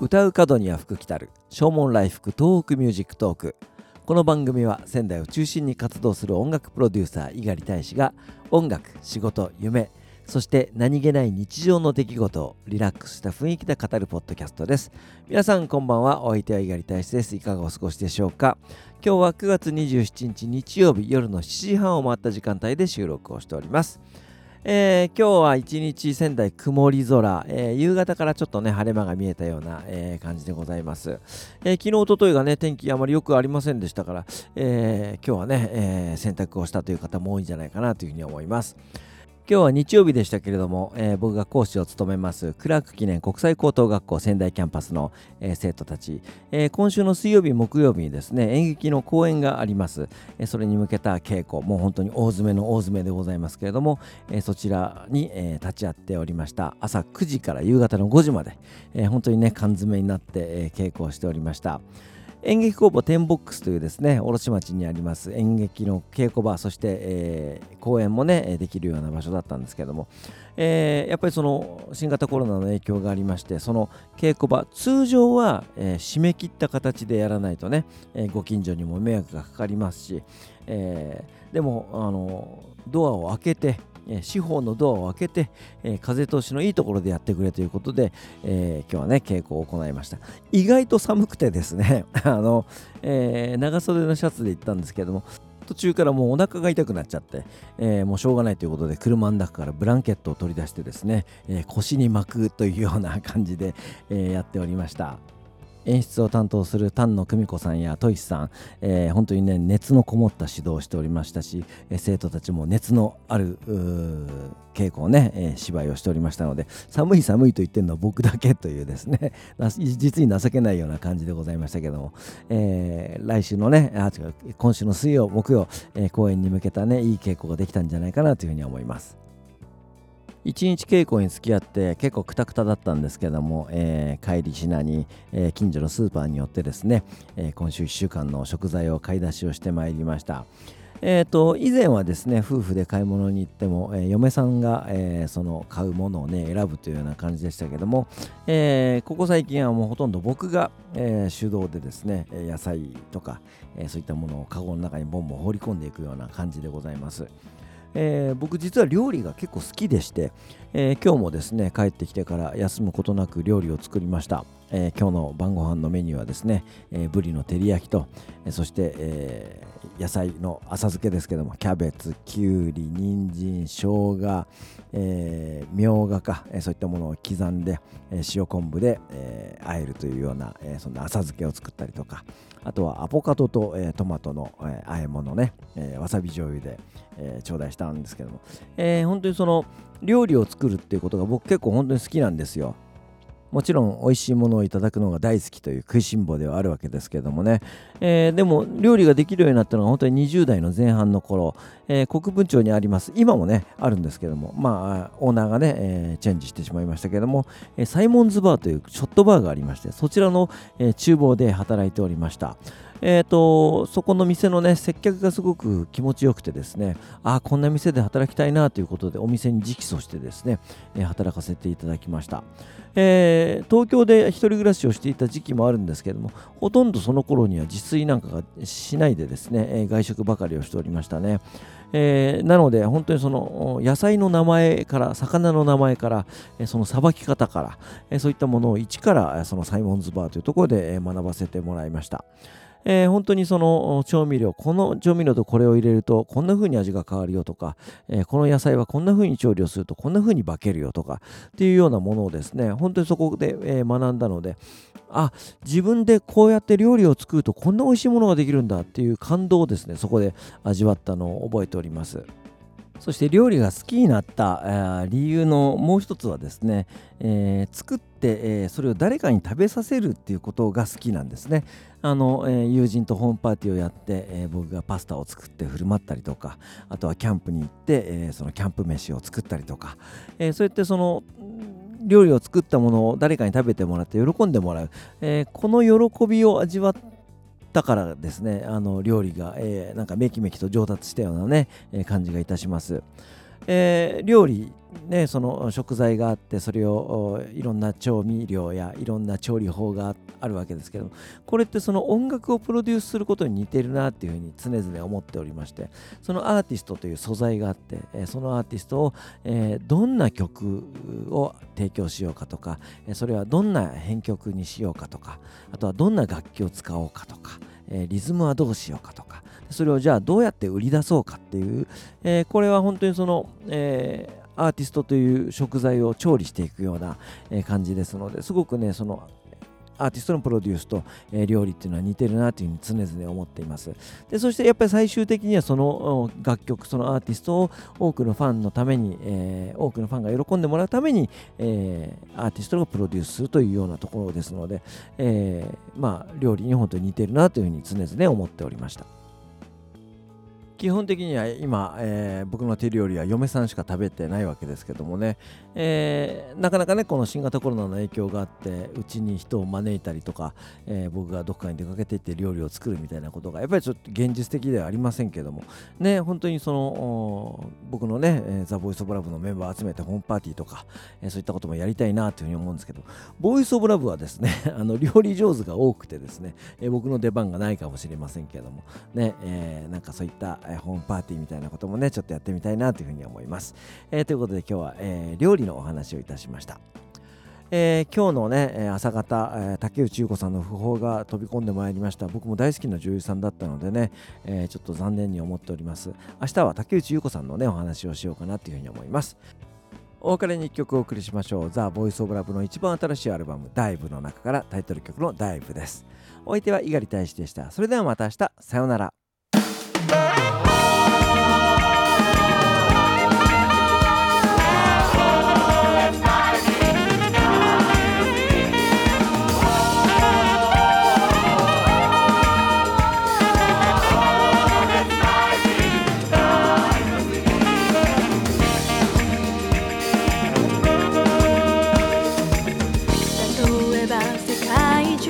歌う門には福来たる。唱門来福東北ミュージックトーク。この番組は仙台を中心に活動する音楽プロデューサー猪狩大使が音楽仕事夢そして何気ない日常の出来事をリラックスした雰囲気で語るポッドキャストです。皆さんこんばんは。お相手は猪狩大使です。いかがお過ごしでしょうか？今日は9月27日日曜日夜の7時半を回った時間帯で収録をしております。えー、今日は一日仙台曇り空、えー、夕方からちょっとね晴れ間が見えたような、えー、感じでございます、え昨日おとといがね天気あまり良くありませんでしたから、え今日はね、え洗濯をしたという方も多いんじゃないかなというふうに思います。今日は日曜日でしたけれども、えー、僕が講師を務めますクラーク記念国際高等学校仙台キャンパスの、えー、生徒たち、えー、今週の水曜日木曜日にですね演劇の公演があります、えそれに向けた稽古。もう本当に大詰めの大詰めでございますけれども、えそちらに、え立ち会っておりました。朝9時から夕方の5時まで、え本当にね缶詰になって、え稽古をしておりました。演劇工房テンボックスというですね卸町にあります演劇の稽古場そして、えー、公演もねできるような場所だったんですけども、えー、やっぱりその新型コロナの影響がありましてその稽古場通常は、えー、締め切った形でやらないとね、えー、ご近所にも迷惑がかかりますし、えー、でもあのドアを開けてえ司法のドアを開けて、え風通しのいいところでやってくれということで、え、今日はね稽古を行いました意外と寒くてですね あの、え、長袖のシャツで行ったんですけども途中からもうお腹が痛くなっちゃって、えー、もうしょうがないということで車の中からブランケットを取り出してですね、え腰に巻くというような感じで、えやっておりました。演出を担当する丹野久美子さんやトイスさん、えー、本当にね熱のこもった指導をしておりましたし、えー、生徒たちも熱のある稽古をね、えー、芝居をしておりましたので寒い寒いと言ってるのは僕だけというですね 実に情けないような感じでございましたけども、えー、来週のねあ違う今週の水曜木曜、えー、公演に向けたねいい稽古ができたんじゃないかなというふうに思います。1日稽古に付き合って結構くたくただったんですけども、えー、帰り品に、えー、近所のスーパーによってですね、えー、今週1週間の食材を買い出しをしてまいりました。えーと、以前はですね夫婦で買い物に行っても、えー、嫁さんが、えー、その買うものをね選ぶというような感じでしたけども、えー、ここ最近はもうほとんど僕が、え手動でですね野菜とか、えそういったものをカゴの中にボンボン放り込んでいくような感じでございます。えー、僕実は料理が結構好きでして、えー、今日もですね帰ってきてから休むことなく料理を作りました、えー、今日の晩ご飯のメニューはですね、えー、ブリの照り焼きと、えー、そして、えー、野菜の浅漬けですけどもキャベツきゅうり人参生姜、えー、みょうがか、えー、そういったものを刻んで、えー、塩昆布で、えー、和えるというような、えー、そんな浅漬けを作ったりとかあとはアボカドと、えー、トマトの、えー、和え物ね、えー、わさび醤油で、えー、頂戴したんですけども、えー、本当にその料理を作るっていうことが僕結構本当に好きなんですよ。もちろん美味しいものをいただくのが大好きという食いしん坊ではあるわけですけどもね、えー、でも料理ができるようになったのが本当に20代の前半の頃、えー、国分町にあります。今もねあるんですけどもまあオーナーがね、えー、チェンジしてしまいましたけども、サイモンズバーというショットバーがありましてそちらの、え厨房で働いておりました。えーと、そこの店のね接客がすごく気持ちよくてですねあこんな店で働きたいなということでお店に直訴してですね、働かせていただきました、えー、東京で一人暮らしをしていた時期もあるんですけどもほとんどその頃には自炊なんかがしないでですね、外食ばかりをしておりましたねえー、なので本当にその野菜の名前から魚の名前から、そのさばき方から、そういったものを一からそのサイモンズバーというところで学ばせてもらいました。えー、本当にその調味料、この調味料とこれを入れるとこんな風に味が変わるよとか、えー、この野菜はこんな風に調理をするとこんな風に化けるよとかっていうようなものをですね、本当にそこで、え、学んだので、あ、自分でこうやって料理を作るとこんな美味しいものができるんだっていう感動をですね、そこで味わったのを覚えております。そして料理が好きになった、理由のもう一つはですね、えー、作って、えー、それを誰かに食べさせるっていうことが好きなんですね。あの、えー、友人とホームパーティーをやって、えー、僕がパスタを作って振る舞ったりとかあとはキャンプに行って、えー、そのキャンプ飯を作ったりとか、えそうやってその料理を作ったものを誰かに食べてもらって喜んでもらう、えこの喜びを味わってたからですねあの料理が、えなんかめきめきと上達したようなね、え感じがいたします。え料理ね、その食材があってそれをいろんな調味料やいろんな調理法があるわけですけどこれってその音楽をプロデュースすることに似てるなっていうふうに常々思っておりましてそのアーティストという素材があってそのアーティストを、えどんな曲を提供しようかとかそれはどんな編曲にしようかとかあとはどんな楽器を使おうかとかリズムはどうしようかとかそれをじゃあどうやって売り出そうかっていう、えこれは本当にその、えーアーティストという食材を調理していくような、感じですのですごくねそのアーティストのプロデュースと、料理っていうのは似てるなというふうに常々思っています。でそしてやっぱり最終的にはその楽曲そのアーティストを多くのファンのために、えー、多くのファンが喜んでもらうために、えー、アーティストがプロデュースするというようなところですので、えまあ料理に本当に似てるなというふうに常々思っておりました。基本的には今、えー、僕の手料理は嫁さんしか食べてないわけですけどもね、えー、なかなかねこの新型コロナの影響があってうちに人を招いたりとか、えー、僕がどっかに出かけていって料理を作るみたいなことがやっぱりちょっと現実的ではありませんけども。ね本当にその僕のねザ・ボイス・オブ・ラブのメンバーを集めてホームパーティーとか、えー、そういったこともやりたいなというふうに思うんですけど。ボイス・オブ・ラブはですね あの料理上手が多くてですね、えー、僕の出番がないかもしれませんけども。ね、えー、なんかそういったえホームパーティーみたいなこともねちょっとやってみたいなというふうに思います、えー、ということで今日は、えー、料理のお話をいたしましたえー、今日のね朝方、え、竹内優子さんの訃報が飛び込んでまいりました僕も大好きな女優さんだったのでね、えー、ちょっと残念に思っております明日は竹内優子さんのねお話をしようかなというふうに思いますお別れに1曲お送りしましょう。ザ・ボイス・オブ・ラブの一番新しいアルバム、ダイブの中からタイトル曲のダイブです。お相手は猪狩大使でした。それではまた明日、さようなら。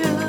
future.